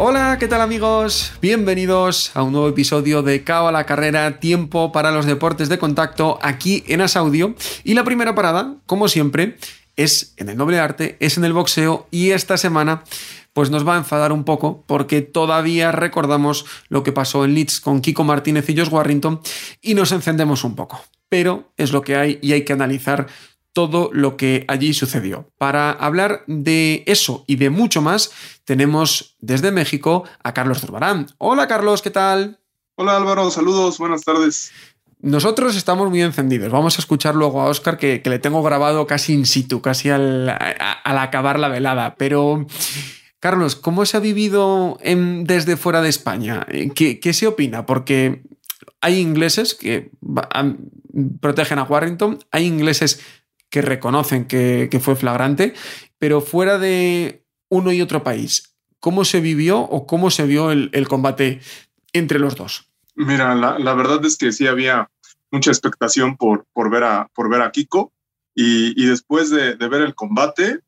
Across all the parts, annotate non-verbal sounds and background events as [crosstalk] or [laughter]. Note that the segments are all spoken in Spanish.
Hola, ¿qué tal amigos? Bienvenidos a un nuevo episodio de Cao a la carrera, tiempo para los deportes de contacto aquí en As Audio. Y la primera parada, como siempre, es en el noble arte, es en el boxeo y esta semana pues nos va a enfadar un poco porque todavía recordamos lo que pasó en Leeds con Kiko Martínez y Josh Warrington y nos encendemos un poco. Pero es lo que hay y hay que analizar todo lo que allí sucedió. Para hablar de eso y de mucho más, tenemos desde México a Carlos Zurbarán. Hola Carlos, ¿qué tal? Hola Álvaro, saludos, buenas tardes. Nosotros estamos muy encendidos. Vamos a escuchar luego a Oscar que, le tengo grabado casi in situ, casi al, acabar la velada. Pero, Carlos, ¿cómo se ha vivido desde fuera de España? ¿Qué, ¿Qué, se opina? Porque hay ingleses que protegen a Warrington, hay ingleses que reconocen que, fue flagrante, pero fuera de uno y otro país, ¿cómo se vivió o cómo se vio el, combate entre los dos? Mira, la, verdad es que sí había mucha expectación por, por, ver, a, por ver a Kiko y, después de, ver el combate,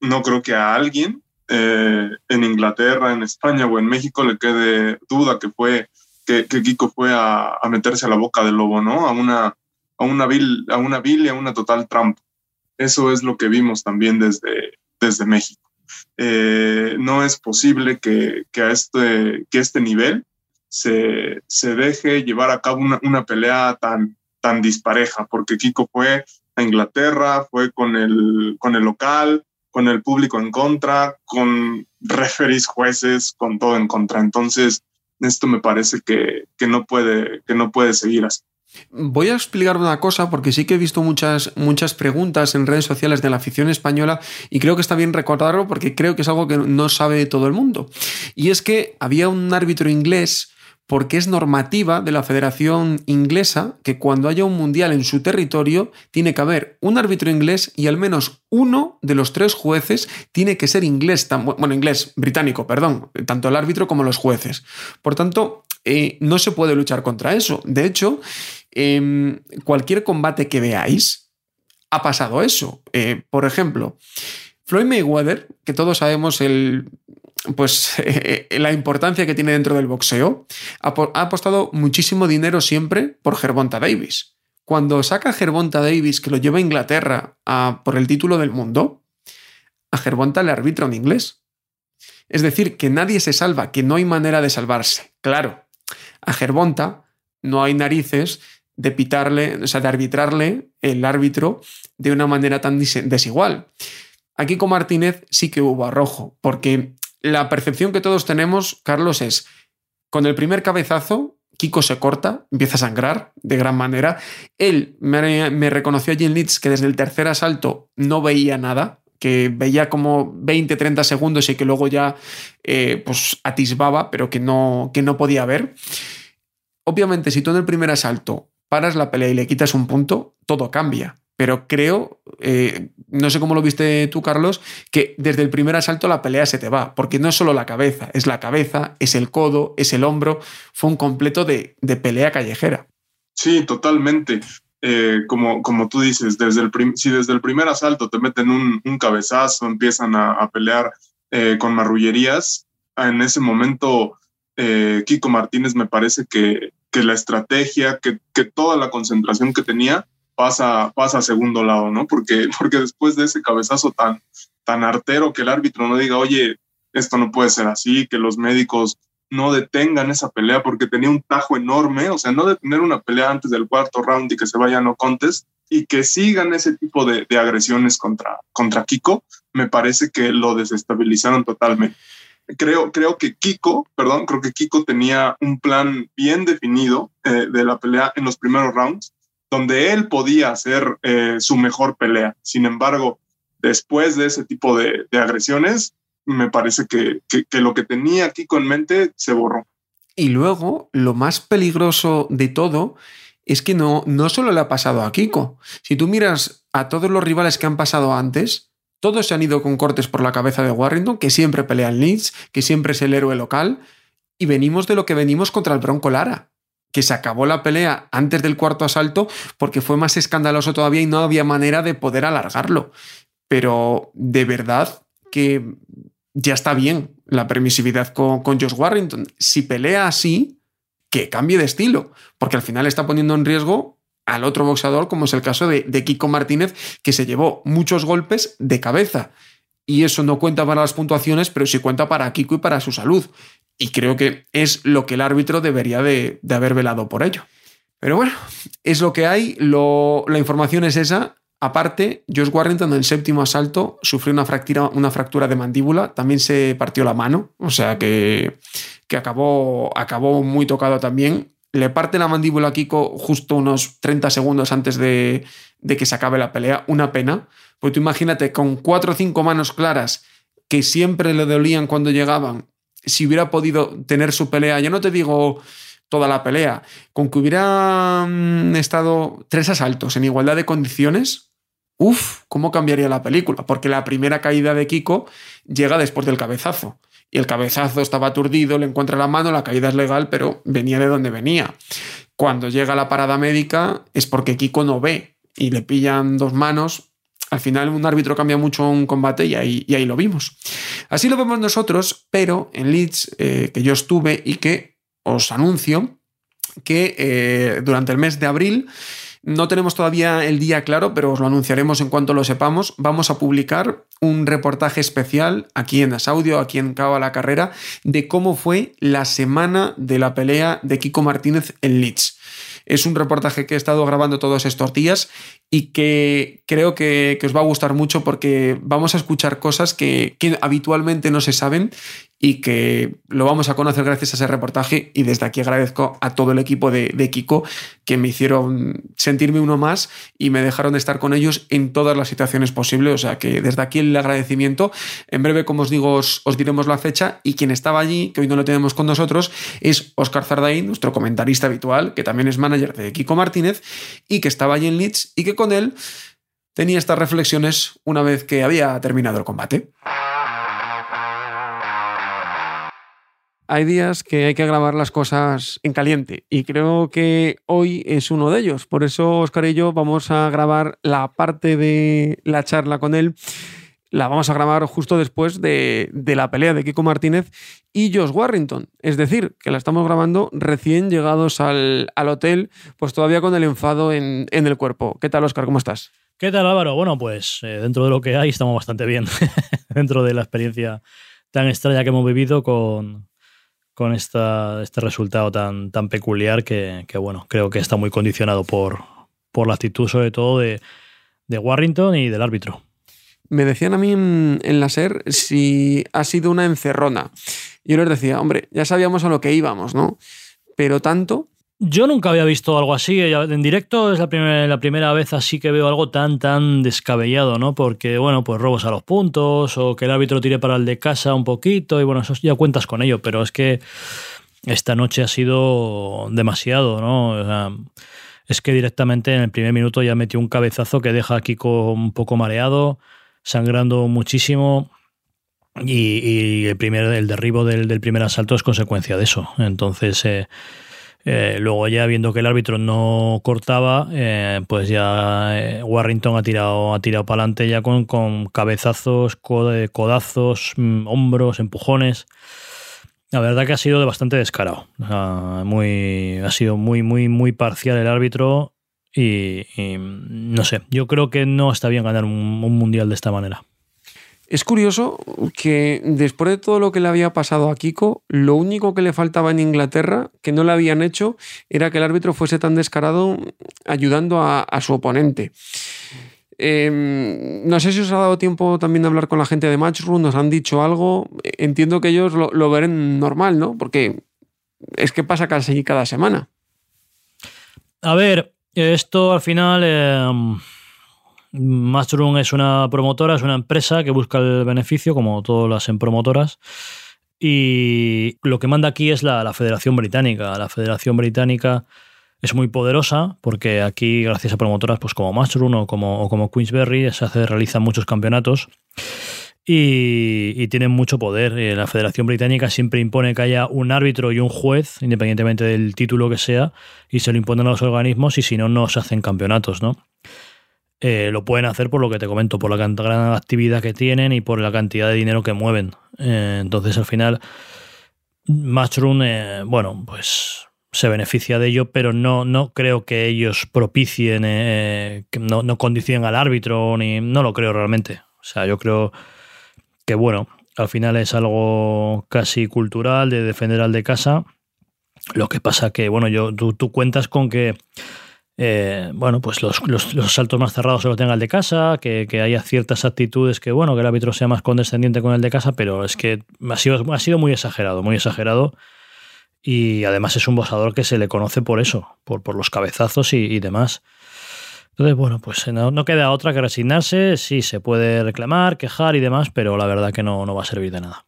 no creo que a alguien eh, en Inglaterra, en España o en México le quede duda que fue que, Kiko fue a, meterse a la boca del lobo, ¿no? A una, a una vil, a una vil y a una total trampa. Eso es lo que vimos también desde, desde México. Eh, no es posible que, que, a este, que este nivel se, se deje llevar a cabo una, una, pelea tan, tan dispareja, porque Kiko fue a Inglaterra, fue con el, con el local, con el público en contra, con referees, jueces, con todo en contra. Entonces, esto me parece que, que, no, puede, que no puede seguir así. Voy a explicar una cosa porque sí que he visto muchas, muchas preguntas en redes sociales de la afición española y creo que está bien recordarlo porque creo que es algo que no sabe todo el mundo. Y es que había un árbitro inglés porque es normativa de la Federación Inglesa que cuando haya un mundial en su territorio tiene que haber un árbitro inglés y al menos uno de los tres jueces tiene que ser inglés, bueno, inglés, británico, perdón, tanto el árbitro como los jueces. Por tanto, eh, no se puede luchar contra eso. De hecho, em, cualquier combate que veáis, ha pasado eso. Eh, por ejemplo, Floyd Mayweather, que todos sabemos el, pues, [laughs] la importancia que tiene dentro del boxeo, ha, apostado muchísimo dinero siempre por Gervonta Davis. Cuando saca a Gervonta Davis, que lo lleva a Inglaterra por el título del mundo, a Gervonta le arbitra un inglés. Es decir, que nadie se salva, que no hay manera de salvarse. Claro, a Gervonta no hay narices de pitarle, o sea, de arbitrarle el árbitro de una manera tan desigual. Aquí con Martínez sí que hubo arrojo, porque la percepción que todos tenemos, Carlos, es con el primer cabezazo, Kiko se corta, empieza a sangrar de gran manera. Él me, reconoció allí en Leeds que desde el tercer asalto no veía nada, que veía como 20, 30 segundos y que luego ya eh, pues atisbaba, pero que no, que no podía ver. Obviamente, si tú en el primer asalto paras la pelea y le quitas un punto, todo cambia. Pero creo, eh, no sé cómo lo viste tú, Carlos, que desde el primer asalto la pelea se te va, porque no es solo la cabeza, es la cabeza, es el codo, es el hombro, fue un completo de, pelea callejera. Sí, totalmente. Eh, como, como tú dices, desde el si desde el primer asalto te meten un, cabezazo, empiezan a, pelear eh, con marrullerías, en ese momento Kiko Martínez me parece que, que la estrategia, que, que toda la concentración que tenía pasa, pasa a segundo lado, ¿no? Porque, [laughs] porque después de ese cabezazo tan, tan artero que el árbitro no diga, oye, esto no puede ser así, que los médicos no detengan esa pelea porque tenía un tajo enorme, o sea, no detener una pelea antes del cuarto round y que se vaya no contest y que sigan ese tipo de, de agresiones contra, contra Kiko, me parece que lo desestabilizaron totalmente. Creo, creo que Kiko, perdón, creo que Kiko tenía un plan bien definido eh, de la pelea en los primeros rounds donde él podía hacer eh, su mejor pelea. Sin embargo, después de ese tipo de, agresiones, me parece que, lo que tenía aquí con mente se borró. Y luego, lo más peligroso de todo es que no, no solo le ha pasado a Kiko. Si tú miras a todos los rivales que han pasado antes, todos se han ido con cortes por la cabeza de Warrington, que siempre pelea en Leeds, que siempre es el héroe local, y venimos de lo que venimos contra el Bronco Lara, que se acabó la pelea antes del cuarto asalto porque fue más escandaloso todavía y no había manera de poder alargarlo. Pero de verdad que ya está bien la permisividad con, Josh Warrington. Si pelea así, que cambie de estilo, porque al final está poniendo en riesgo al otro boxeador, como es el caso de, Kiko Martínez, que se llevó muchos golpes de cabeza. Y eso no cuenta para las puntuaciones, pero sí cuenta para Kiko y para su salud. Y creo que es lo que el árbitro debería de, haber velado por ello. Pero bueno, es lo que hay, la información es esa. Aparte, Josh Warrington en el séptimo asalto sufrió una fractura, una fractura de mandíbula, también se partió la mano, o sea que que acabó, acabó muy tocado también. Le parte la mandíbula a Kiko justo unos 30 segundos antes de, que se acabe la pelea. Una pena. Porque tú imagínate, con cuatro o cinco manos claras que siempre le dolían cuando llegaban, si hubiera podido tener su pelea, ya no te digo toda la pelea, con que hubiera mm, estado tres asaltos en igualdad de condiciones, uff, ¿cómo cambiaría la película? Porque la primera caída de Kiko llega después del cabezazo y el cabezazo estaba aturdido, le encuentra la mano, la caída es legal, pero venía de donde venía. Cuando llega la parada médica es porque Kiko no ve y le pillan dos manos. Al final un árbitro cambia mucho un combate y ahí, lo vimos. Así lo vemos nosotros, pero en Leeds, eh, que yo estuve y que os anuncio que eh, durante el mes de abril no tenemos todavía el día claro, pero os lo anunciaremos en cuanto lo sepamos. Vamos a publicar un reportaje especial aquí en Asaudio, aquí en Cabo a la Carrera, de cómo fue la semana de la pelea de Kiko Martínez en Leeds. Es un reportaje que he estado grabando todos estos días y que creo que, os va a gustar mucho porque vamos a escuchar cosas que, habitualmente no se saben y que lo vamos a conocer gracias a ese reportaje. Y desde aquí agradezco a todo el equipo de, Kiko que me hicieron sentirme uno más y me dejaron estar con ellos en todas las situaciones posibles, o sea que desde aquí el agradecimiento, en breve como os digo os, diremos la fecha y quien estaba allí, que hoy no lo tenemos con nosotros, es Oscar Zardain, nuestro comentarista habitual, que también es manager de Kiko Martínez y que estaba allí en Leeds y que con él tenía estas reflexiones una vez que había terminado el combate. Hay días que hay que grabar las cosas en caliente y creo que hoy es uno de ellos. Por eso Oscar y yo vamos a grabar la parte de la charla con él. La vamos a grabar justo después de, la pelea de Kiko Martínez y Josh Warrington. Es decir, que la estamos grabando recién llegados al, hotel, pues todavía con el enfado en, el cuerpo. ¿Qué tal, Oscar? ¿Cómo estás? ¿Qué tal, Álvaro? Bueno, pues eh, dentro de lo que hay estamos bastante bien. [laughs] dentro de la experiencia tan extraña que hemos vivido con, con esta, este resultado tan, tan peculiar que, bueno, creo que está muy condicionado por, por la actitud sobre todo de, Warrington y del árbitro. Me decían a mí en, la SER si ha sido una encerrona. Yo les decía, hombre, ya sabíamos a lo que íbamos, ¿no? Pero tanto yo nunca había visto algo así. En directo es la primera, la primera vez así que veo algo tan, tan descabellado, ¿no? Porque, bueno, pues robos a los puntos o que el árbitro tire para el de casa un poquito y, bueno, eso ya cuentas con ello, pero es que esta noche ha sido demasiado, ¿no? es que directamente en el primer minuto ya metió un cabezazo que deja a Kiko un poco mareado, sangrando muchísimo. Y, el, primer, el derribo del, del, primer asalto es consecuencia de eso. Entonces, eh, eh, luego ya viendo que el árbitro no cortaba, eh, pues ya eh, Warrington ha tirado, ha tirado para adelante ya con, con cabezazos, codazos, mm, hombros, empujones. La verdad que ha sido de bastante descarado. muy, ha sido muy, muy, muy parcial el árbitro y, no sé, yo creo que no está bien ganar un mundial de esta manera. Es curioso que después de todo lo que le había pasado a Kiko, lo único que le faltaba en Inglaterra, que no le habían hecho, era que el árbitro fuese tan descarado ayudando a, su oponente. Em, no sé si os ha dado tiempo también de hablar con la gente de Matchroom, nos han dicho algo. Entiendo que ellos lo, verán normal, ¿no? Porque es que pasa casi cada semana. A ver, esto al final... Em, Matchroom es una promotora, es una empresa que busca el beneficio, como todas las en promotoras. Y lo que manda aquí es la, Federación Británica. La Federación Británica es muy poderosa porque aquí, gracias a promotoras pues como Matchroom o como, o como Queensberry, se hace, realizan muchos campeonatos y, tienen mucho poder. Eh, la Federación Británica siempre impone que haya un árbitro y un juez, independientemente del título que sea, y se lo imponen a los organismos y si no, no se hacen campeonatos, ¿no? Eh, lo pueden hacer por lo que te comento, por la gran actividad que tienen y por la cantidad de dinero que mueven. Eh, entonces, al final, Matchroom, bueno, pues se beneficia de ello, pero no, no creo que ellos propicien, que no, no condicionen al árbitro, ni no lo creo realmente. O sea, yo creo que bueno, al final es algo casi cultural de defender al de casa. Lo que pasa que, bueno, yo, tú, cuentas con que, eh, bueno, pues los, saltos más cerrados se los tenga el de casa, que, haya ciertas actitudes que, bueno, que el árbitro sea más condescendiente con el de casa, pero es que ha sido, ha sido muy exagerado, muy exagerado. Y además es un bosador que se le conoce por eso, por, por los cabezazos y demás. Entonces, bueno, pues no, queda otra que resignarse. Sí, se puede reclamar, quejar y demás, pero la verdad que no, no va a servir de nada.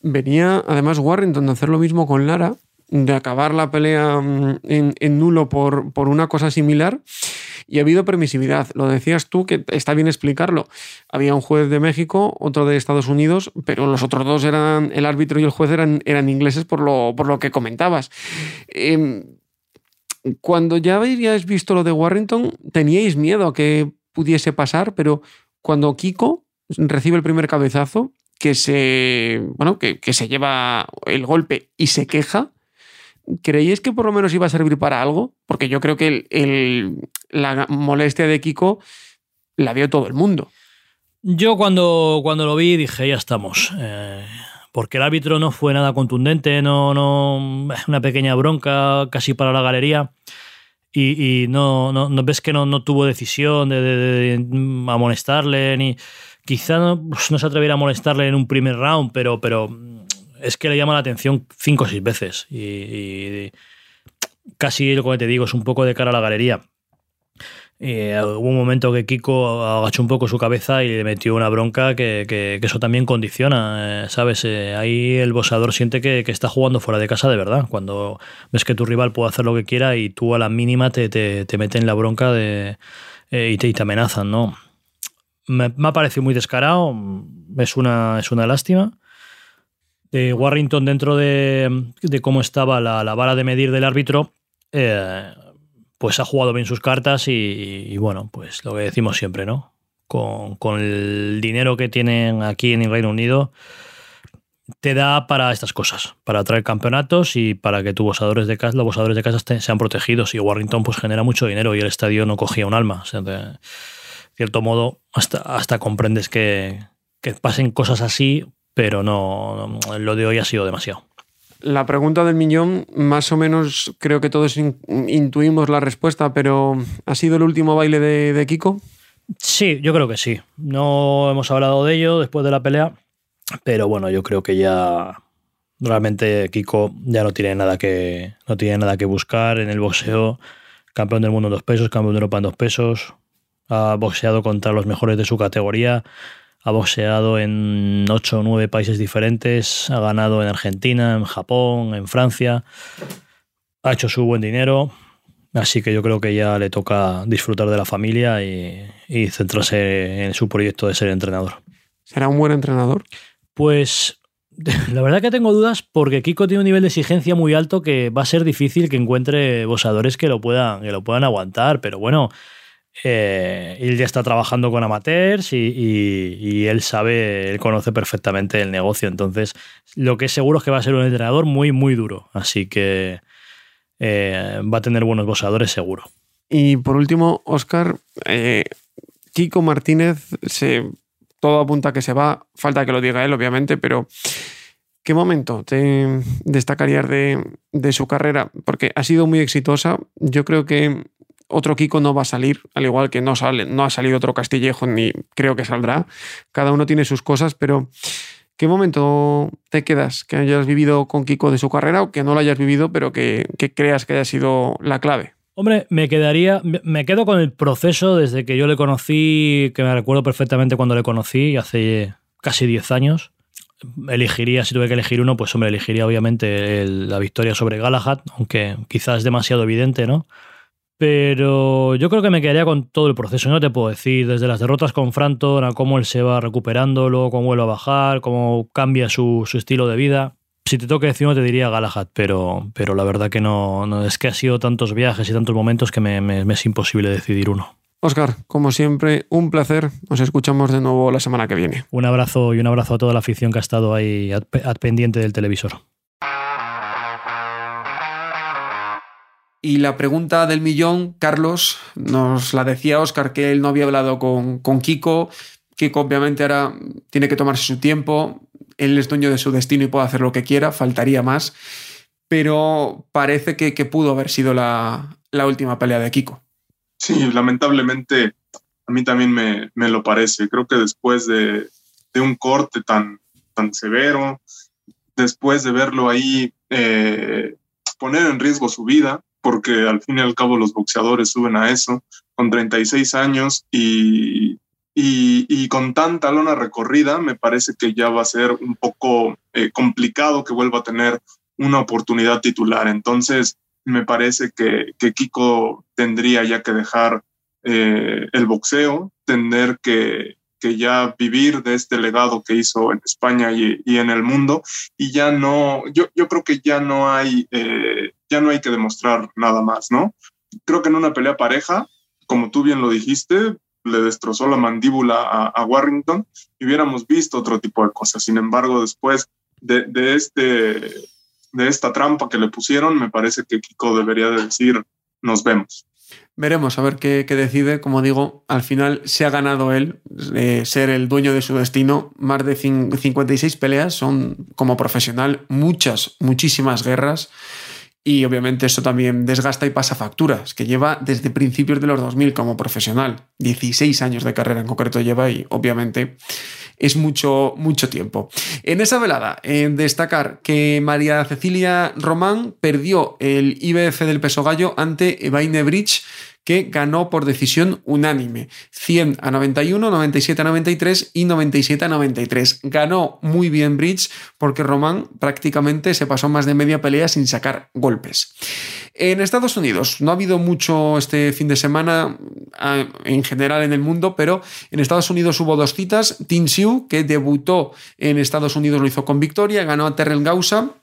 Venía además Warrington de hacer lo mismo con Lara, de acabar la pelea mm, en, nulo por, por, una cosa similar. Y ha habido permisividad. Lo decías tú, que está bien explicarlo. Había un juez de México, otro de Estados Unidos, pero los otros dos eran, el árbitro y el juez eran, eran ingleses por lo, por lo que comentabas. Eh, cuando ya habíais visto lo de Warrington, teníais miedo a que pudiese pasar, pero cuando Kiko recibe el primer cabezazo, que se, bueno, que, se lleva el golpe y se queja, ¿creíais que por lo menos iba a servir para algo? Porque yo creo que la molestia de Kiko la vio todo el mundo. Yo cuando, cuando lo vi dije, ya estamos. Eh, porque el árbitro no fue nada contundente, no, no, una pequeña bronca casi para la galería. Y, no, no, ves que no, no tuvo decisión de, amonestarle, ni quizá no, pues, no, se atreviera a molestarle en un primer round, pero, pero es que le llama la atención cinco o seis veces. Y, y casi lo que te digo es un poco de cara a la galería. Eh, hubo un momento que Kiko agachó un poco su cabeza y le metió una bronca que, eso también condiciona, eh, ¿sabes? Eh, ahí el bosador siente que, está jugando fuera de casa de verdad. Cuando ves que tu rival puede hacer lo que quiera y tú a la mínima te, te, meten la bronca de, y, te, te, amenazan, ¿no? Me, ha parecido muy descarado, es una, es una lástima. De Warrington, dentro de, cómo estaba la, la, vara de medir del árbitro, pues ha jugado bien sus cartas y, bueno, pues lo que decimos siempre, ¿no? Con, el dinero que tienen aquí en el Reino Unido, te da para estas cosas, para traer campeonatos y para que tus bosadores de casa, los bosadores de casa sean protegidos. Y Warrington pues genera mucho dinero y el estadio no cogía un alma. O sea, de cierto modo, hasta, hasta comprendes que, que pasen cosas así, pero no, lo de hoy ha sido demasiado. La pregunta del millón, más o menos creo que todos intuimos la respuesta, pero ¿ha sido el último baile de, Kiko? Sí, yo creo que sí. No hemos hablado de ello después de la pelea, pero bueno, yo creo que ya realmente Kiko ya no tiene nada que, no tiene nada que buscar en el boxeo. Campeón del mundo en dos pesos, campeón de Europa en dos pesos. Ha boxeado contra los mejores de su categoría ha boxeado en 8 o 9 países diferentes, ha ganado en Argentina, en Japón, en Francia, ha hecho su buen dinero, así que yo creo que ya le toca disfrutar de la familia y, centrarse en su proyecto de ser entrenador. ¿Será un buen entrenador? Pues [laughs] la verdad que tengo dudas porque Kiko tiene un nivel de exigencia muy alto que va a ser difícil que encuentre boxeadores que lo puedan, que lo puedan aguantar, pero bueno, eh, él ya está trabajando con amateurs y, él sabe, él conoce perfectamente el negocio. Entonces, lo que es seguro es que va a ser un entrenador muy, muy duro. Así que eh, va a tener buenos boxeadores seguro. Y por último, Oscar, eh, Kiko Martínez, todo apunta a que se va. Falta que lo diga él, obviamente, pero ¿qué momento te destacarías de, de su carrera? Porque ha sido muy exitosa. Yo creo que otro Kiko no va a salir, al igual que no, sale, no ha salido otro Castillejo ni creo que saldrá. Cada uno tiene sus cosas, pero ¿qué momento te quedas que hayas vivido con Kiko de su carrera o que no lo hayas vivido, pero que, creas que haya sido la clave? Hombre, me quedaría, me quedo con el proceso desde que yo le conocí, que me recuerdo perfectamente cuando le conocí, hace casi 10 años. Elegiría, si tuve que elegir uno, pues hombre, elegiría obviamente la victoria sobre Galahad, aunque quizás es demasiado evidente, ¿no? Pero yo creo que me quedaría con todo el proceso, no te puedo decir, desde las derrotas con Franton a cómo él se va recuperando, luego cómo vuelve a bajar, cómo cambia su, su estilo de vida. Si te toca decir uno, te diría Galahad, pero, pero la verdad que no, es que ha sido tantos viajes y tantos momentos que me, es imposible decidir uno. Oscar, como siempre, un placer. Nos escuchamos de nuevo la semana que viene. Un abrazo y un abrazo a toda la afición que ha estado ahí pendiente del televisor. Y la pregunta del millón, Carlos, nos la decía Oscar que él no había hablado con, con Kiko. Kiko obviamente ahora tiene que tomarse su tiempo él es dueño de su destino y puede hacer lo que quiera, faltaría más, pero parece que, pudo haber sido la, última pelea de Kiko. Sí, lamentablemente a mí también me, lo parece. Creo que después de, un corte tan, tan severo, después de verlo ahí eh, poner en riesgo su vida, porque al fin y al cabo los boxeadores suben a eso, con 36 años y y, con tanta lona recorrida, me parece que ya va a ser un poco eh, complicado que vuelva a tener una oportunidad titular. Entonces, me parece que, Kiko tendría ya que dejar eh, el boxeo, tener que, ya vivir de este legado que hizo en España y, en el mundo. Y ya no, yo, yo creo que ya no hay, eh, ya no hay que demostrar nada más, ¿no? Creo que en una pelea pareja, como tú bien lo dijiste, le destrozó la mandíbula a, Warrington y hubiéramos visto otro tipo de cosas. Sin embargo, después de, este, de esta trampa que le pusieron, me parece que Kiko debería de decir, nos vemos. Veremos a ver qué, decide. Como digo, al final se ha ganado él eh, ser el dueño de su destino. Más de 56 peleas son como profesional, muchas, muchísimas guerras. Y obviamente eso también desgasta y pasa facturas, que lleva desde principios de los 2000 como profesional. 16 años de carrera en concreto lleva y obviamente es mucho, mucho tiempo. En esa velada, en destacar que María Cecilia Román perdió el IBF del peso gallo ante Evaine Bridge que ganó por decisión unánime. 100 a 91, 97 a 93 y 97 a 93. Ganó muy bien Bridge porque Román prácticamente se pasó más de media pelea sin sacar golpes. En Estados Unidos no ha habido mucho este fin de semana en general en el mundo, pero en Estados Unidos hubo dos citas. Tin Siu, que debutó en Estados Unidos, lo hizo con victoria, ganó a Terrell Gausa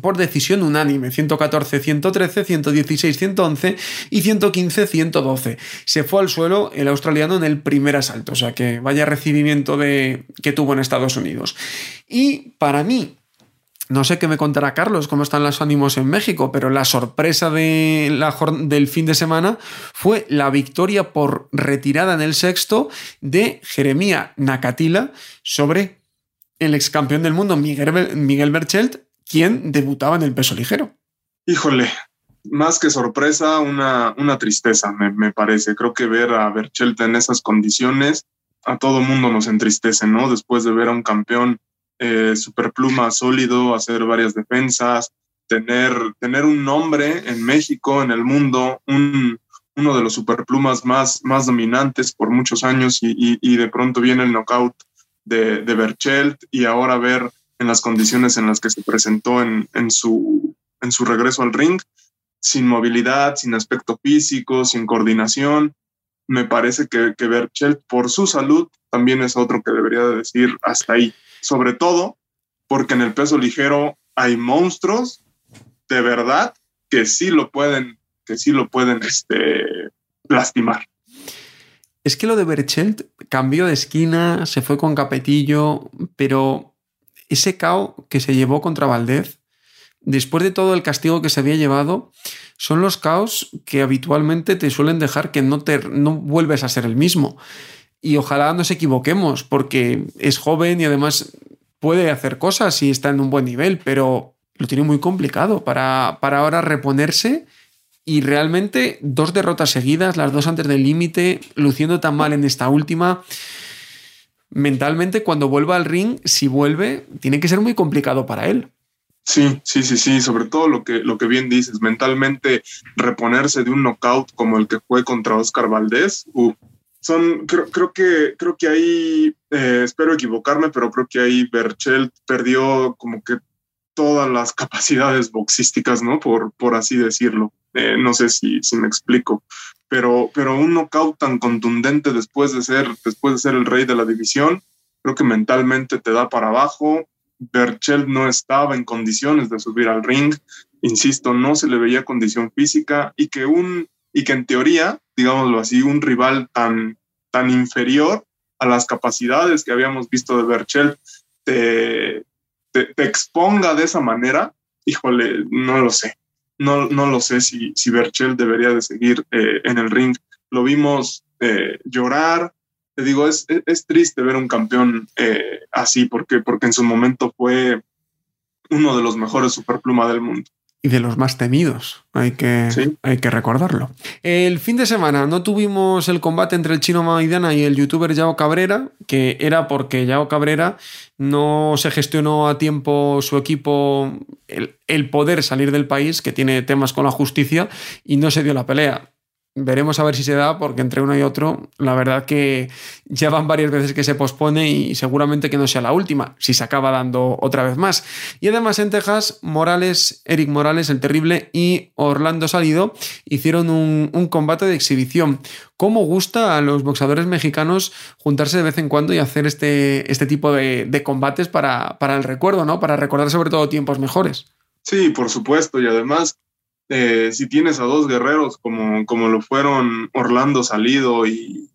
por decisión unánime, 114, 113, 116, 111 y 115, 112. Se fue al suelo el australiano en el primer asalto, o sea que vaya recibimiento de, que tuvo en Estados Unidos. Y para mí, no sé qué me contará Carlos, cómo están los ánimos en México, pero la sorpresa de la, del fin de semana fue la victoria por retirada en el sexto de Jeremía Nakatila sobre el ex campeón del mundo Miguel, Miguel Berchelt ¿Quién debutaba en el peso ligero. Híjole, más que sorpresa, una, una tristeza, me, parece. Creo que ver a Berchelt en esas condiciones, a todo mundo nos entristece, ¿no? Después de ver a un campeón eh, superpluma sólido, hacer varias defensas, tener, tener un nombre en México, en el mundo, un, uno de los superplumas más, más dominantes por muchos años y, de pronto viene el knockout de, de Berchelt y ahora ver en las condiciones en las que se presentó en, su, en su regreso al ring, sin movilidad, sin aspecto físico, sin coordinación. Me parece que, que Berchelt, por su salud, también es otro que debería decir hasta ahí. Sobre todo porque en el peso ligero hay monstruos de verdad que sí lo pueden, que sí lo pueden este, lastimar. Es que lo de Berchelt cambió de esquina, se fue con Capetillo, pero ese caos que se llevó contra Valdez, después de todo el castigo que se había llevado, son los caos que habitualmente te suelen dejar que no, te, no vuelves a ser el mismo. Y ojalá nos equivoquemos, porque es joven y además puede hacer cosas y está en un buen nivel, pero lo tiene muy complicado para, para ahora reponerse. Y realmente dos derrotas seguidas, las dos antes del límite, luciendo tan mal en esta última mentalmente cuando vuelva al ring, si vuelve, tiene que ser muy complicado para él. Sí, sí, sí, sí, sobre todo lo que, lo que bien dices, mentalmente reponerse de un knockout como el que fue contra Oscar Valdés, uh, son, creo, creo, que, creo que ahí, eh, espero equivocarme, pero creo que ahí Berchelt perdió como que todas las capacidades boxísticas, ¿no? Por, por así decirlo. Eh, no sé si me explico, pero, pero un knockout tan contundente después de, ser, después de ser el rey de la división, creo que mentalmente te da para abajo, Berchel no estaba en condiciones de subir al ring, insisto, no se le veía condición física y que un y que en teoría, digámoslo así, un rival tan tan inferior a las capacidades que habíamos visto de Berchel te, te, exponga de esa manera, híjole, no lo sé. No, no lo sé si, si Berchel debería de seguir eh, en el ring. Lo vimos eh, llorar, te digo, es, es, triste ver un campeón eh, así, porque, porque en su momento fue uno de los mejores superpluma del mundo. Y de los más temidos, hay que, hay que recordarlo. El fin de semana no tuvimos el combate entre el chino Maidana y el youtuber Yao Cabrera, que era porque Yao Cabrera no se gestionó a tiempo su equipo el, el poder salir del país, que tiene temas con la justicia, y no se dio la pelea veremos a ver si se da, porque entre uno y otro, la verdad que ya van varias veces que se pospone y seguramente que no sea la última, si se acaba dando otra vez más. Y además en Texas, Morales, Eric Morales, el terrible, y Orlando Salido hicieron un, combate de exhibición. ¿Cómo gusta a los boxadores mexicanos juntarse de vez en cuando y hacer este, este tipo de, combates para, para el recuerdo, ¿no? Para recordar sobre todo tiempos mejores. Sí, por supuesto, y además eh, si tienes a dos guerreros como, como lo fueron Orlando Salido y,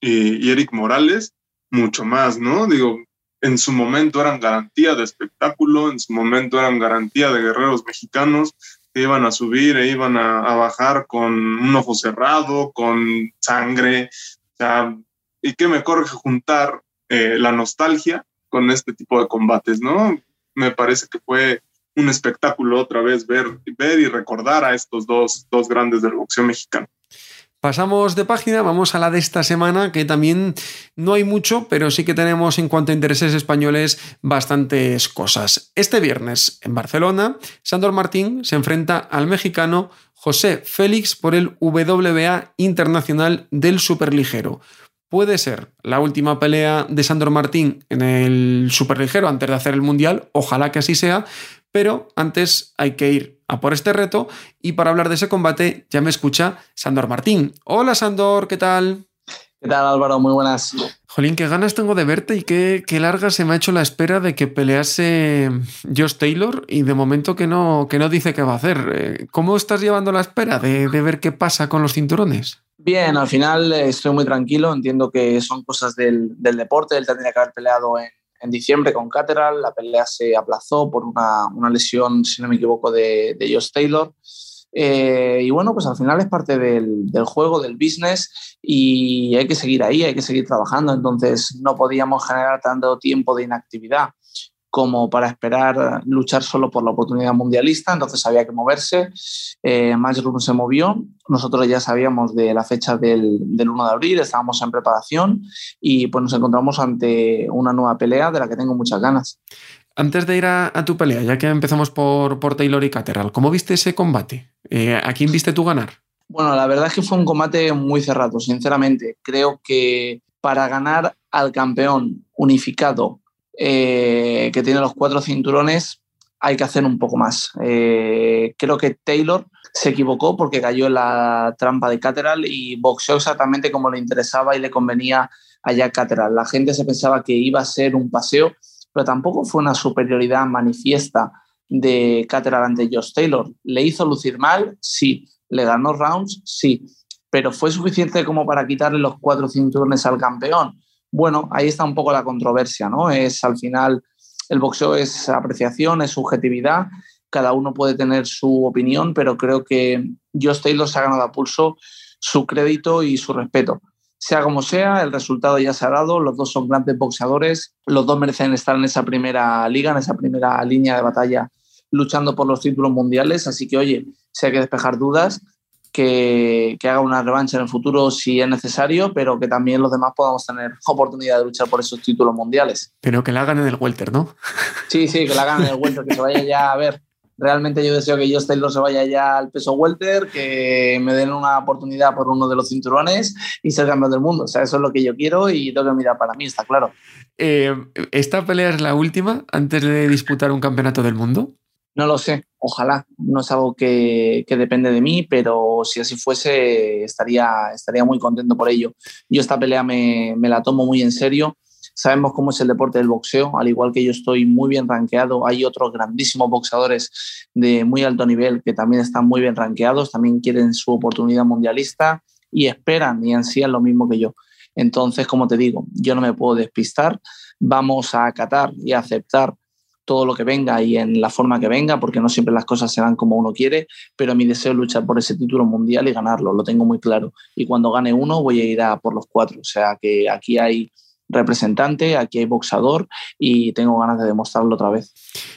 y, Eric Morales, mucho más, ¿no? Digo, en su momento eran garantía de espectáculo, en su momento eran garantía de guerreros mexicanos que iban a subir e iban a, bajar con un ojo cerrado, con sangre, o y qué mejor que juntar eh, la nostalgia con este tipo de combates, ¿no? Me parece que fue un espectáculo otra vez ver, ver y recordar a estos dos, dos grandes del boxeo mexicano. Pasamos de página, vamos a la de esta semana, que también no hay mucho, pero sí que tenemos en cuanto a intereses españoles bastantes cosas. Este viernes en Barcelona, Sandor Martín se enfrenta al mexicano José Félix por el WBA Internacional del Superligero. Puede ser la última pelea de Sandor Martín en el Superligero antes de hacer el Mundial, ojalá que así sea, pero antes hay que ir a por este reto y para hablar de ese combate ya me escucha Sandor Martín. Hola Sandor, ¿qué tal? ¿Qué tal Álvaro? Muy buenas. Jolín, qué ganas tengo de verte y qué, qué, larga se me ha hecho la espera de que pelease Josh Taylor y de momento que no, que no dice qué va a hacer. Eh, ¿Cómo estás llevando la espera de, de ver qué pasa con los cinturones? Bien, al final estoy muy tranquilo, entiendo que son cosas del, del deporte, él tendría que haber peleado en, en diciembre con Cateral. La pelea se aplazó por una, una lesión, si no me equivoco, de, Josh Taylor. Eh, y bueno, pues al final es parte del, del, juego, del business y hay que seguir ahí, hay que seguir trabajando. Entonces no podíamos generar tanto tiempo de inactividad como para esperar luchar solo por la oportunidad mundialista, entonces había que moverse. Eh, Matchroom se movió, nosotros ya sabíamos de la fecha del, del, 1 de abril, estábamos en preparación y pues nos encontramos ante una nueva pelea de la que tengo muchas ganas. Antes de ir a, a tu pelea, ya que empezamos por, por Taylor y Caterham, ¿cómo viste ese combate? Eh, ¿A quién viste tú ganar? Bueno, la verdad es que fue un combate muy cerrado, sinceramente. Creo que para ganar al campeón unificado eh, que tiene los cuatro cinturones, hay que hacer un poco más. Eh, creo que Taylor se equivocó porque cayó en la trampa de Cateral y boxeó exactamente como le interesaba y le convenía a Jack Cateral. La gente se pensaba que iba a ser un paseo, pero tampoco fue una superioridad manifiesta de Cateral ante Josh Taylor. ¿Le hizo lucir mal? Sí. ¿Le ganó rounds? Sí. Pero ¿fue suficiente como para quitarle los cuatro cinturones al campeón? Bueno, ahí está un poco la controversia, ¿no? Es al final, el boxeo es apreciación, es subjetividad, cada uno puede tener su opinión, pero creo que Josh Taylor se ha ganado a pulso su crédito y su respeto. Sea como sea, el resultado ya se ha dado, los dos son grandes boxeadores, los dos merecen estar en esa primera liga, en esa primera línea de batalla luchando por los títulos mundiales, así que oye, si hay que despejar dudas, que, que, haga una revancha en el futuro si es necesario, pero que también los demás podamos tener oportunidad de luchar por esos títulos mundiales. Pero que la hagan en el welter, ¿no? Sí, sí, que la hagan en el welter, que se vaya ya a ver. Realmente yo deseo que Josh Taylor se vaya ya al peso welter, que me den una oportunidad por uno de los cinturones y ser campeón del mundo. O sea, eso es lo que yo quiero y tengo que mirar para mí, está claro. Eh, ¿Esta pelea es la última antes de disputar un campeonato del mundo? No lo sé, ojalá. No es algo que, que, depende de mí, pero si así fuese, estaría, estaría muy contento por ello. Yo esta pelea me, me, la tomo muy en serio. Sabemos cómo es el deporte del boxeo, al igual que yo estoy muy bien rankeado, hay otros grandísimos boxeadores de muy alto nivel que también están muy bien rankeados, también quieren su oportunidad mundialista y esperan y ansían lo mismo que yo. Entonces, como te digo, yo no me puedo despistar, vamos a acatar y aceptar todo lo que venga y en la forma que venga, porque no siempre las cosas se dan como uno quiere, pero mi deseo es luchar por ese título mundial y ganarlo, lo tengo muy claro. Y cuando gane uno voy a ir a por los cuatro, o sea que aquí hay representante, aquí hay boxador y tengo ganas de demostrarlo otra vez.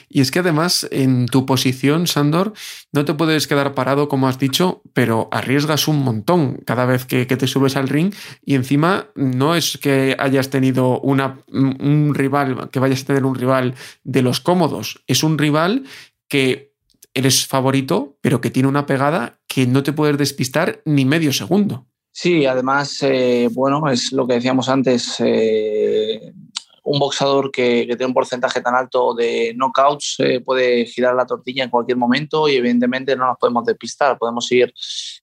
Y es que además en tu posición, Sandor, no te puedes quedar parado como has dicho, pero arriesgas un montón cada vez que, te subes al ring y encima no es que hayas tenido un rival, que vayas a tener un rival de los cómodos, es un rival que eres favorito, pero que tiene una pegada que no te puedes despistar ni medio segundo. Sí, además, eh, bueno, es lo que decíamos antes, eh, un boxador que, tiene un porcentaje tan alto de knockouts eh, puede girar la tortilla en cualquier momento y evidentemente no nos podemos despistar, podemos ir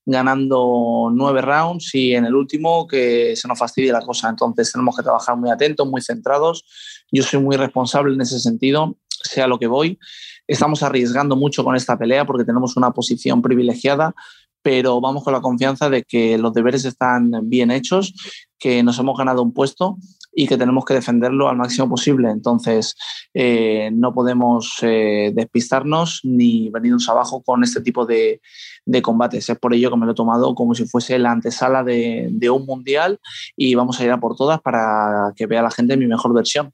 ganando nueve rounds y en el último que se nos fastidie la cosa, entonces tenemos que trabajar muy atentos, muy centrados, yo soy muy responsable en ese sentido, sea lo que voy. Estamos arriesgando mucho con esta pelea porque tenemos una posición privilegiada, pero vamos con la confianza de que los deberes están bien hechos, que nos hemos ganado un puesto y que tenemos que defenderlo al máximo posible. Entonces, eh, no podemos eh, despistarnos ni venirnos abajo con este tipo de, de, combates. Es por ello que me lo he tomado como si fuese la antesala de, de, un mundial y vamos a ir a por todas para que vea la gente mi mejor versión.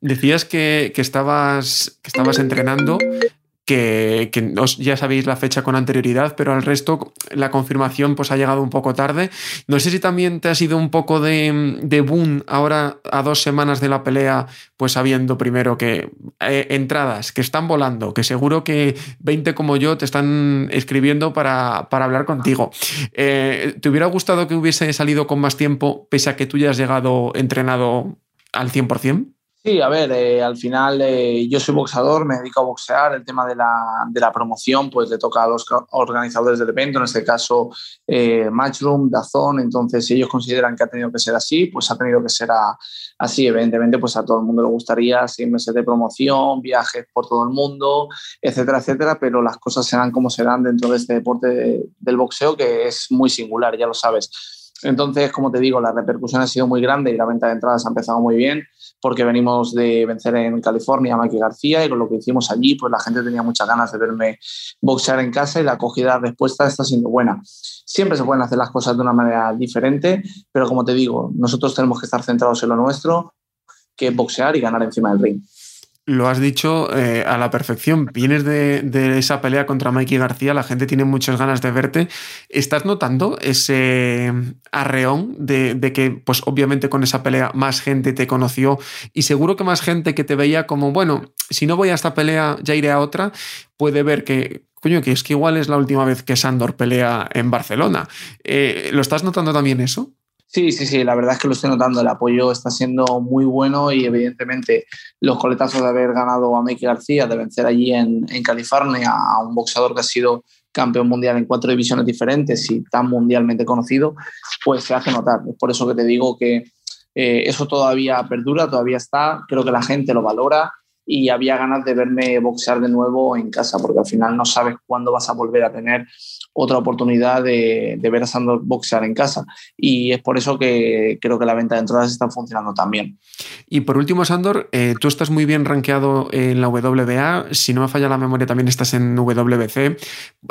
Decías que, que estabas, que estabas entrenando que, que os, ya sabéis la fecha con anterioridad, pero al resto la confirmación pues ha llegado un poco tarde. No sé si también te ha sido un poco de, de boom ahora a dos semanas de la pelea, pues sabiendo primero que eh, entradas que están volando, que seguro que 20 como yo te están escribiendo para, para hablar contigo. Eh, ¿Te hubiera gustado que hubiese salido con más tiempo, pese a que tú ya has llegado entrenado al 100%? Sí, a ver, eh, al final eh, yo soy boxeador, me dedico a boxear, el tema de la, de la, promoción pues le toca a los organizadores del evento, en este caso eh, Matchroom, Dazón, entonces si ellos consideran que ha tenido que ser así, pues ha tenido que ser así, evidentemente pues a todo el mundo le gustaría seis meses de promoción, viajes por todo el mundo, etcétera, etcétera, pero las cosas serán como serán dentro de este deporte de, del boxeo que es muy singular, ya lo sabes. Entonces, como te digo, la repercusión ha sido muy grande y la venta de entradas ha empezado muy bien porque venimos de vencer en California a Maki García y con lo que hicimos allí, pues la gente tenía muchas ganas de verme boxear en casa y la acogida de respuesta está siendo buena. Siempre se pueden hacer las cosas de una manera diferente, pero como te digo, nosotros tenemos que estar centrados en lo nuestro, que es boxear y ganar encima del ring. Lo has dicho eh, a la perfección. Vienes de, esa pelea contra Mikey García, la gente tiene muchas ganas de verte. ¿Estás notando ese arreón de, de, que, pues obviamente con esa pelea más gente te conoció y seguro que más gente que te veía como, bueno, si no voy a esta pelea, ya iré a otra, puede ver que, coño, que es que igual es la última vez que Sandor pelea en Barcelona. Eh, ¿Lo estás notando también eso? Sí, sí, sí, la verdad es que lo estoy notando. El apoyo está siendo muy bueno y evidentemente los coletazos de haber ganado a Mike García, de vencer allí en, en, California a un boxeador que ha sido campeón mundial en cuatro divisiones diferentes y tan mundialmente conocido, pues se hace notar. Es por eso que te digo que eh, eso todavía perdura, todavía está, creo que la gente lo valora y había ganas de verme boxear de nuevo en casa, porque al final no sabes cuándo vas a volver a tener otra oportunidad de, de, ver a Sandor boxear en casa. Y es por eso que creo que la venta de entradas está funcionando también. Y por último, Sandor, eh, tú estás muy bien rankeado en la WBA. Si no me falla la memoria, también estás en WBC.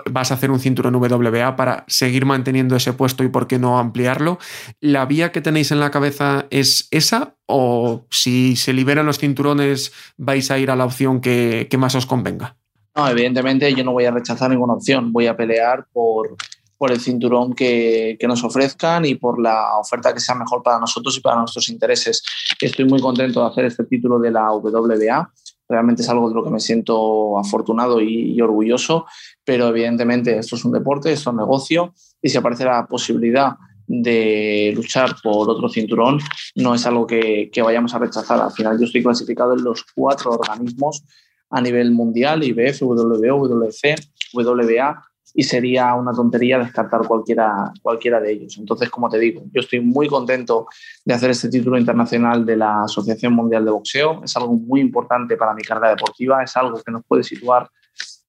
Vas a hacer un cinturón WBA para seguir manteniendo ese puesto y por qué no ampliarlo. ¿La vía que tenéis en la cabeza es esa? ¿O si se liberan los cinturones, vais a ir a la opción que, que más os convenga? No, evidentemente yo no voy a rechazar ninguna opción, voy a pelear por, por el cinturón que, que, nos ofrezcan y por la oferta que sea mejor para nosotros y para nuestros intereses. Estoy muy contento de hacer este título de la WBA. Realmente es algo de lo que me siento afortunado y, y orgulloso, pero evidentemente esto es un deporte, esto es un negocio y si aparece la posibilidad de luchar por otro cinturón no es algo que, que, vayamos a rechazar. Al final yo estoy clasificado en los cuatro organismos a nivel mundial, IBF, WBO, WC, WBA, y sería una tontería descartar cualquiera, cualquiera de ellos. Entonces, como te digo, yo estoy muy contento de hacer este título internacional de la Asociación Mundial de Boxeo. Es algo muy importante para mi carrera deportiva, es algo que nos puede situar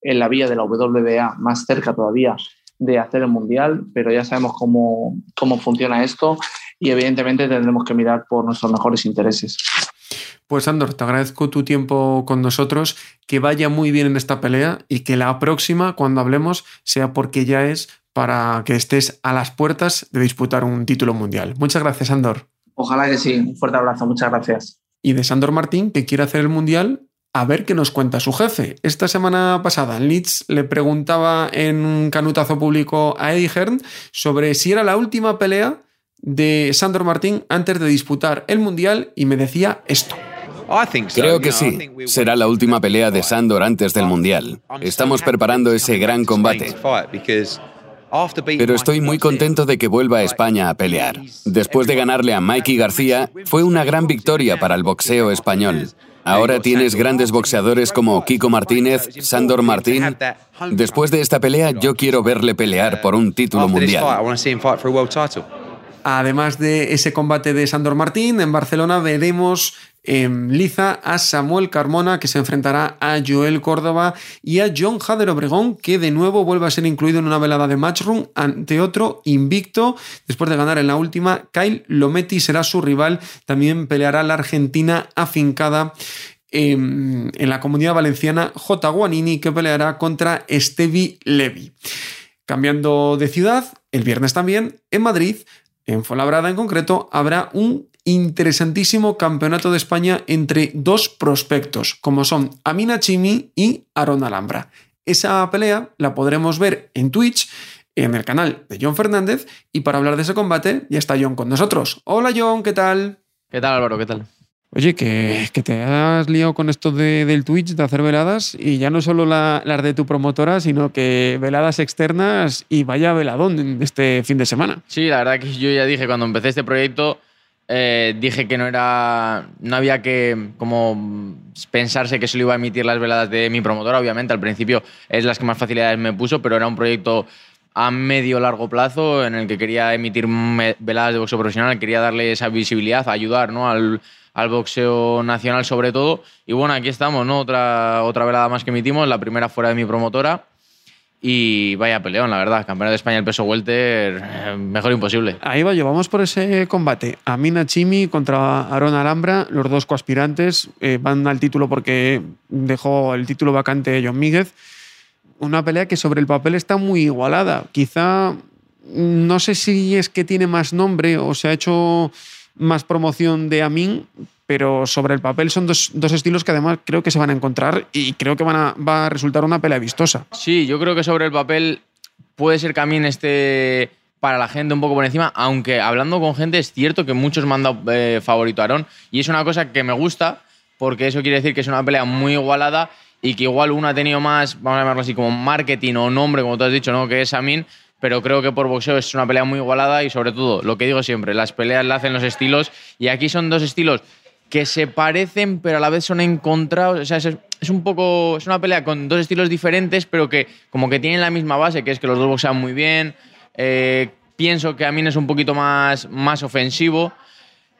en la vía de la WBA más cerca todavía de hacer el mundial, pero ya sabemos cómo, cómo funciona esto y evidentemente tendremos que mirar por nuestros mejores intereses. Pues Andor, te agradezco tu tiempo con nosotros, que vaya muy bien en esta pelea y que la próxima, cuando hablemos, sea porque ya es para que estés a las puertas de disputar un título mundial. Muchas gracias, Andor. Ojalá que sí. Un fuerte abrazo. Muchas gracias. Y de Sandor Martín, que quiere hacer el mundial, a ver qué nos cuenta su jefe. Esta semana pasada, Leeds le preguntaba en un canutazo público a Eddie Hearn sobre si era la última pelea de Sandor Martín antes de disputar el mundial y me decía esto. Creo que sí. Será la última pelea de Sandor antes del Mundial. Estamos preparando ese gran combate. Pero estoy muy contento de que vuelva a España a pelear. Después de ganarle a Mikey García, fue una gran victoria para el boxeo español. Ahora tienes grandes boxeadores como Kiko Martínez, Sandor Martín. Después de esta pelea, yo quiero verle pelear por un título mundial. Además de ese combate de Sandor Martín, en Barcelona veremos en Liza a Samuel Carmona, que se enfrentará a Joel Córdoba y a John Hader Obregón, que de nuevo vuelve a ser incluido en una velada de Matchroom ante otro invicto. Después de ganar en la última, Kyle Lometti será su rival. También peleará la Argentina afincada en, en la comunidad valenciana J. Guanini, que peleará contra Stevie Levy. Cambiando de ciudad, el viernes también, en Madrid, en Fuenlabrada en concreto, habrá un interesantísimo campeonato de España entre dos prospectos, como son Amina Chimi y Aaron Alhambra. Esa pelea la podremos ver en Twitch, en el canal de John Fernández, y para hablar de ese combate ya está John con nosotros. Hola John, ¿qué tal? ¿Qué tal Álvaro? ¿Qué tal? Oye, que, que, te has liado con esto de, del Twitch, de hacer veladas, y ya no solo la, las de tu promotora, sino que veladas externas y vaya veladón este fin de semana. Sí, la verdad que yo ya dije cuando empecé este proyecto, eh, dije que no era. No había que como pensarse que solo iba a emitir las veladas de mi promotora, obviamente. Al principio es las que más facilidades me puso, pero era un proyecto a medio largo plazo en el que quería emitir veladas de boxeo profesional, quería darle esa visibilidad, ayudar ¿no? al, al boxeo nacional sobre todo. Y bueno, aquí estamos, ¿no? Otra, otra velada más que emitimos, la primera fuera de mi promotora. Y vaya peleón, la verdad. Campeón de España el peso welter, eh, mejor imposible. Ahí va, vamos por ese combate. Amina Chimi contra Aaron Alhambra, los dos coaspirantes eh, van al título porque dejó el título vacante John Míguez. Una pelea que sobre el papel está muy igualada. Quizá, no sé si es que tiene más nombre o se ha hecho más promoción de Amin, pero sobre el papel son dos, dos, estilos que además creo que se van a encontrar y creo que van a, va a resultar una pelea vistosa. Sí, yo creo que sobre el papel puede ser que Amin esté para la gente un poco por encima, aunque hablando con gente es cierto que muchos me han dado eh, favorito a y es una cosa que me gusta porque eso quiere decir que es una pelea muy igualada y que igual uno ha tenido más, vamos a llamarlo así, como marketing o nombre, como tú has dicho, ¿no? que es Amin, pero creo que por boxeo es una pelea muy igualada y sobre todo, lo que digo siempre, las peleas la hacen los estilos y aquí son dos estilos que se parecen pero a la vez son encontrados, o sea, es, es un poco, es una pelea con dos estilos diferentes pero que como que tienen la misma base, que es que los dos boxean muy bien, eh, pienso que Amin es un poquito más, más ofensivo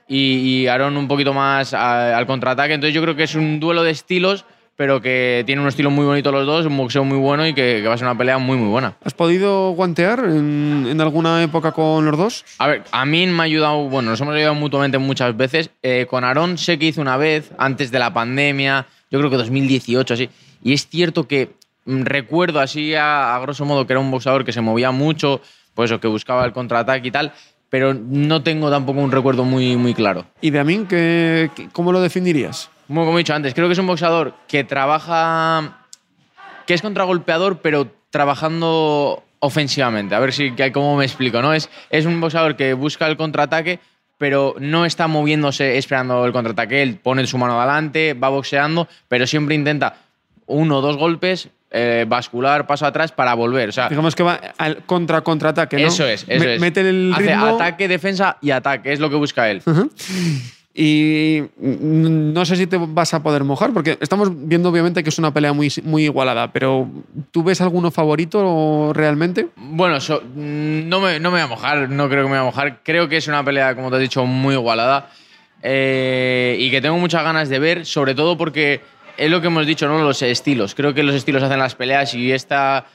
y, y Aaron un poquito más a, al contraataque, entonces yo creo que es un duelo de estilos pero que tiene un estilo muy bonito los dos, un boxeo muy bueno y que, que va a ser una pelea muy, muy buena. ¿Has podido guantear en, en, alguna época con los dos? A ver, a mí me ha ayudado, bueno, nos hemos ayudado mutuamente muchas veces. Eh, con Aarón sé que hice una vez, antes de la pandemia, yo creo que 2018, así. Y es cierto que mmm, recuerdo así, a, a, grosso modo, que era un boxeador que se movía mucho, pues eso, que buscaba el contraataque y tal, pero no tengo tampoco un recuerdo muy, muy claro. ¿Y de Amin, ¿qué, cómo lo definirías? Como, como he dicho antes, creo que es un boxeador que trabaja, que es contragolpeador, pero trabajando ofensivamente. A ver si cómo me explico, ¿no? Es, es un boxeador que busca el contraataque, pero no está moviéndose esperando el contraataque. Él pone su mano adelante, va boxeando, pero siempre intenta uno o dos golpes, eh, bascular, paso atrás para volver. O sea, Digamos que va al contra-contraataque, ¿no? Eso es, eso Me- es. Mete el Hace ritmo. ataque, defensa y ataque, es lo que busca él. Ujú. Y no sé si te vas a poder mojar, porque estamos viendo obviamente que es una pelea muy, muy igualada, pero ¿tú ves alguno favorito realmente? Bueno, so- no, me, no me voy a mojar, no creo que me voy a mojar. Creo que es una pelea, como te has dicho, muy igualada eh, y que tengo muchas ganas de ver, sobre todo porque es lo que hemos dicho, ¿no? Los estilos. Creo que los estilos hacen las peleas y esta,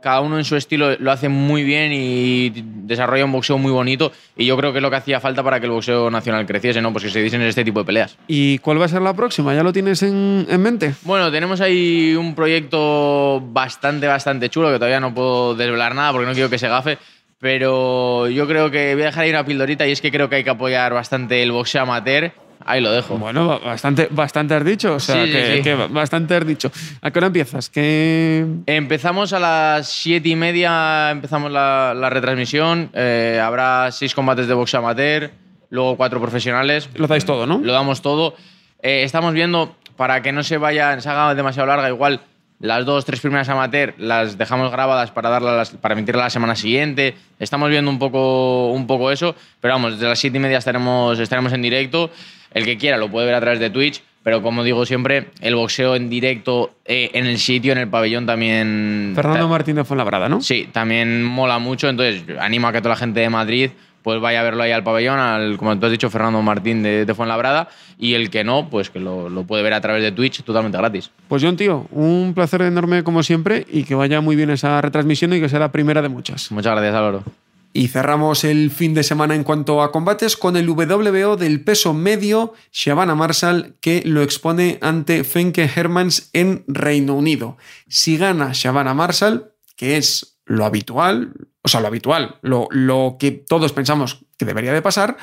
cada uno en su estilo lo hace muy bien y desarrolla un boxeo muy bonito y yo creo que es lo que hacía falta para que el boxeo nacional creciese, ¿no? Pues que se diesen este tipo de peleas. ¿Y cuál va a ser la próxima? ¿Ya lo tienes en, en mente? Bueno, tenemos ahí un proyecto bastante, bastante chulo que todavía no puedo desvelar nada porque no quiero que se gafe. Pero yo creo que voy a dejar ahí una pildorita y es que creo que hay que apoyar bastante el boxeo amateur. Ahí lo dejo. Bueno, bastante, bastante has dicho, o sea, Sí, que, sí. que bastante has dicho. ¿A qué hora empiezas? ¿Qué... Empezamos a las siete y media, empezamos la, la retransmisión. Eh, habrá seis combates de boxeo amateur, luego cuatro profesionales. Lo dais todo, ¿no? Lo damos todo. Eh, estamos viendo, para que no se vaya, se haga demasiado larga, igual las dos, tres primeras amateur las dejamos grabadas para darlas, para emitirlas la semana siguiente. Estamos viendo un poco, un poco eso, pero vamos, desde las siete y media estaremos, estaremos en directo. El que quiera lo puede ver a través de Twitch, pero como digo siempre, el boxeo en directo eh, en el sitio, en el pabellón también. Fernando ta- Martínez Fuenlabrada, ¿no? Sí, también mola mucho, entonces animo a que toda la gente de Madrid pues vaya a verlo ahí al pabellón, al, como tú has dicho, Fernando Martín de, de Fuenlabrada, y el que no, pues que lo, lo puede ver a través de Twitch totalmente gratis. Pues John, tío, un placer enorme como siempre y que vaya muy bien esa retransmisión y que sea la primera de muchas. Muchas gracias, Álvaro. Y cerramos el fin de semana en cuanto a combates con el WBO del peso medio, Shabana Marshall, que lo expone ante Fenke Hermans en Reino Unido. Si gana Shabana Marshall, que es lo habitual, o sea, lo habitual, lo, lo que todos pensamos que debería de pasar,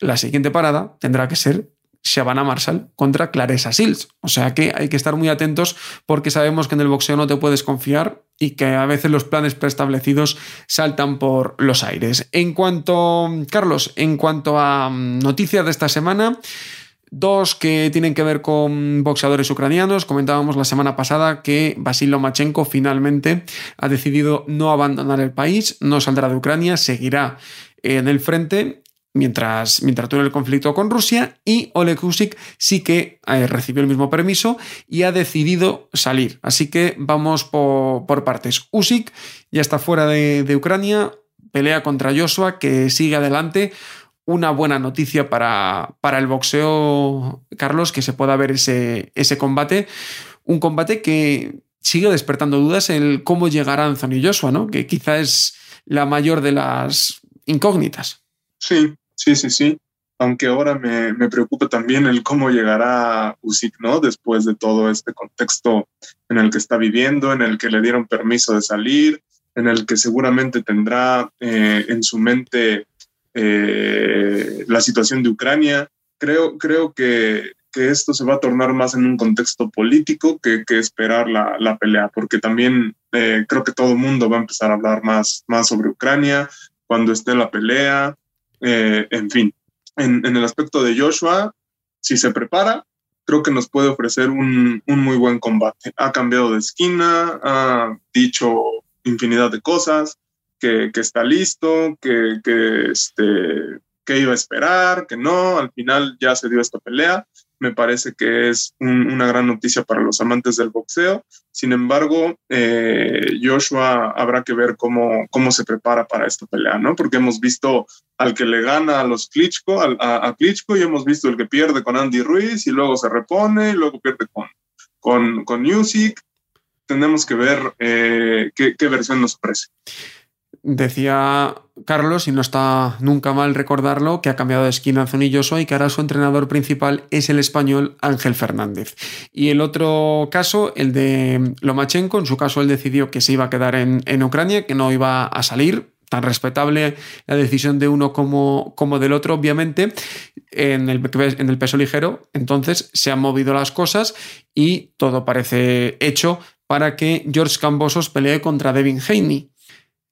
la siguiente parada tendrá que ser Shabana Marshall contra Claressa Sills. O sea que hay que estar muy atentos porque sabemos que en el boxeo no te puedes confiar y que a veces los planes preestablecidos saltan por los aires. En cuanto, Carlos, en cuanto a mm, noticias de esta semana, Dos que tienen que ver con boxeadores ucranianos. Comentábamos la semana pasada que Basil Lomachenko finalmente ha decidido no abandonar el país, no saldrá de Ucrania, seguirá en el frente mientras, mientras dure el conflicto con Rusia y Oleg Usyk sí que eh, recibió el mismo permiso y ha decidido salir. Así que vamos por, partes. Usyk ya está fuera de, Ucrania, pelea contra Joshua que sigue adelante una buena noticia para, para, el boxeo, Carlos, que se pueda ver ese, ese combate. Un combate que sigue despertando dudas en cómo llegará Anthony Joshua, ¿no? Que quizá es la mayor de las incógnitas. Sí, sí, sí, sí. Aunque ahora me, me preocupa también el cómo llegará Usyk, ¿no? Después de todo este contexto en el que está viviendo, en el que le dieron permiso de salir, en el que seguramente tendrá eh, en su mente eh, la situación de Ucrania. Creo, creo que, que, esto se va a tornar más en un contexto político que, que esperar la, la, pelea, porque también eh, creo que todo el mundo va a empezar a hablar más, más sobre Ucrania cuando esté la pelea, eh, en fin. En, el aspecto de Joshua, si se prepara, creo que nos puede ofrecer un, muy buen combate. Ha cambiado de esquina, ha dicho infinidad de cosas, que, está listo, este, que iba a esperar, que no, al final ya se dio esta pelea. Me parece que es un, una gran noticia para los amantes del boxeo. Sin embargo, eh, Joshua habrá que ver cómo, cómo se prepara para esta pelea, ¿no? Porque hemos visto al que le gana a los Klitschko, a, a Klitschko, y hemos visto el que pierde con Andy Ruiz, y luego se repone, y luego pierde con, con, con Music. Tenemos que ver eh, qué, qué versión nos ofrece. Decía Carlos, y no está nunca mal recordarlo, que ha cambiado de esquina Anthony Joshua y que ahora su entrenador principal es el español Ángel Fernández. Y el otro caso, el de Lomachenko, en su caso él decidió que se iba a quedar en, en Ucrania, que no iba a salir, tan respetable la decisión de uno como, como del otro, obviamente, en el, en el, peso ligero. Entonces se han movido las cosas y todo parece hecho para que George Cambosos pelee contra Devin Haney.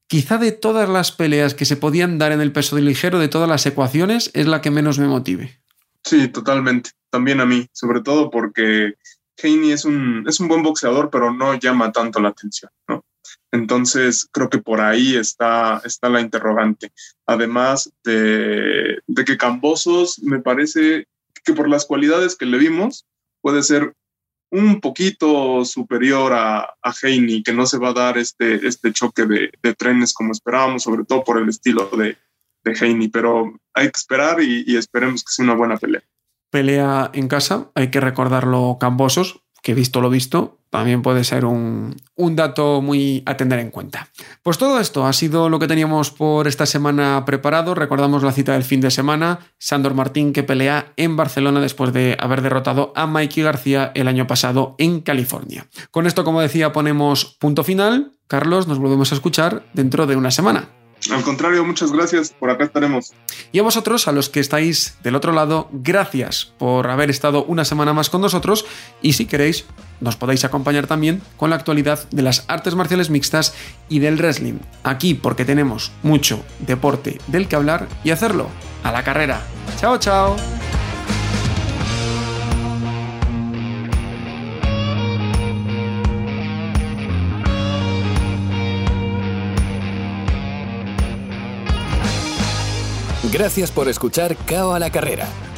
Quizá de todas las peleas que se podían dar en el peso ligero, de todas las ecuaciones, es la que menos me motive. Sí, totalmente. También a mí, sobre todo porque Haney es un, es un buen boxeador, pero no llama tanto la atención, ¿no? Entonces, creo que por ahí está, está la interrogante. Además de, de que Cambosos me parece que por las cualidades que le vimos, puede ser un poquito superior a, a Heine, que no se va a dar este, este choque de, trenes como esperábamos, sobre todo por el estilo de, de Heine, pero hay que esperar y, y, esperemos que sea una buena pelea. Pelea en casa, hay que recordarlo Cambosos, que visto lo visto, también puede ser un, un, dato muy a tener en cuenta. Pues todo esto ha sido lo que teníamos por esta semana preparado. Recordamos la cita del fin de semana, Sandor Martín que pelea en Barcelona después de haber derrotado a Mikey García el año pasado en California. Con esto, como decía, ponemos punto final. Carlos, nos volvemos a escuchar dentro de una semana. Al contrario, muchas gracias. Por acá estaremos. Y a vosotros, a los que estáis del otro lado, gracias por haber estado una semana más con nosotros. Y si queréis, nos podéis acompañar también con la actualidad de las artes marciales mixtas y del wrestling. Aquí porque tenemos mucho deporte del que hablar y hacerlo a la carrera. Chao, chao. Gracias por escuchar Cao a la Carrera,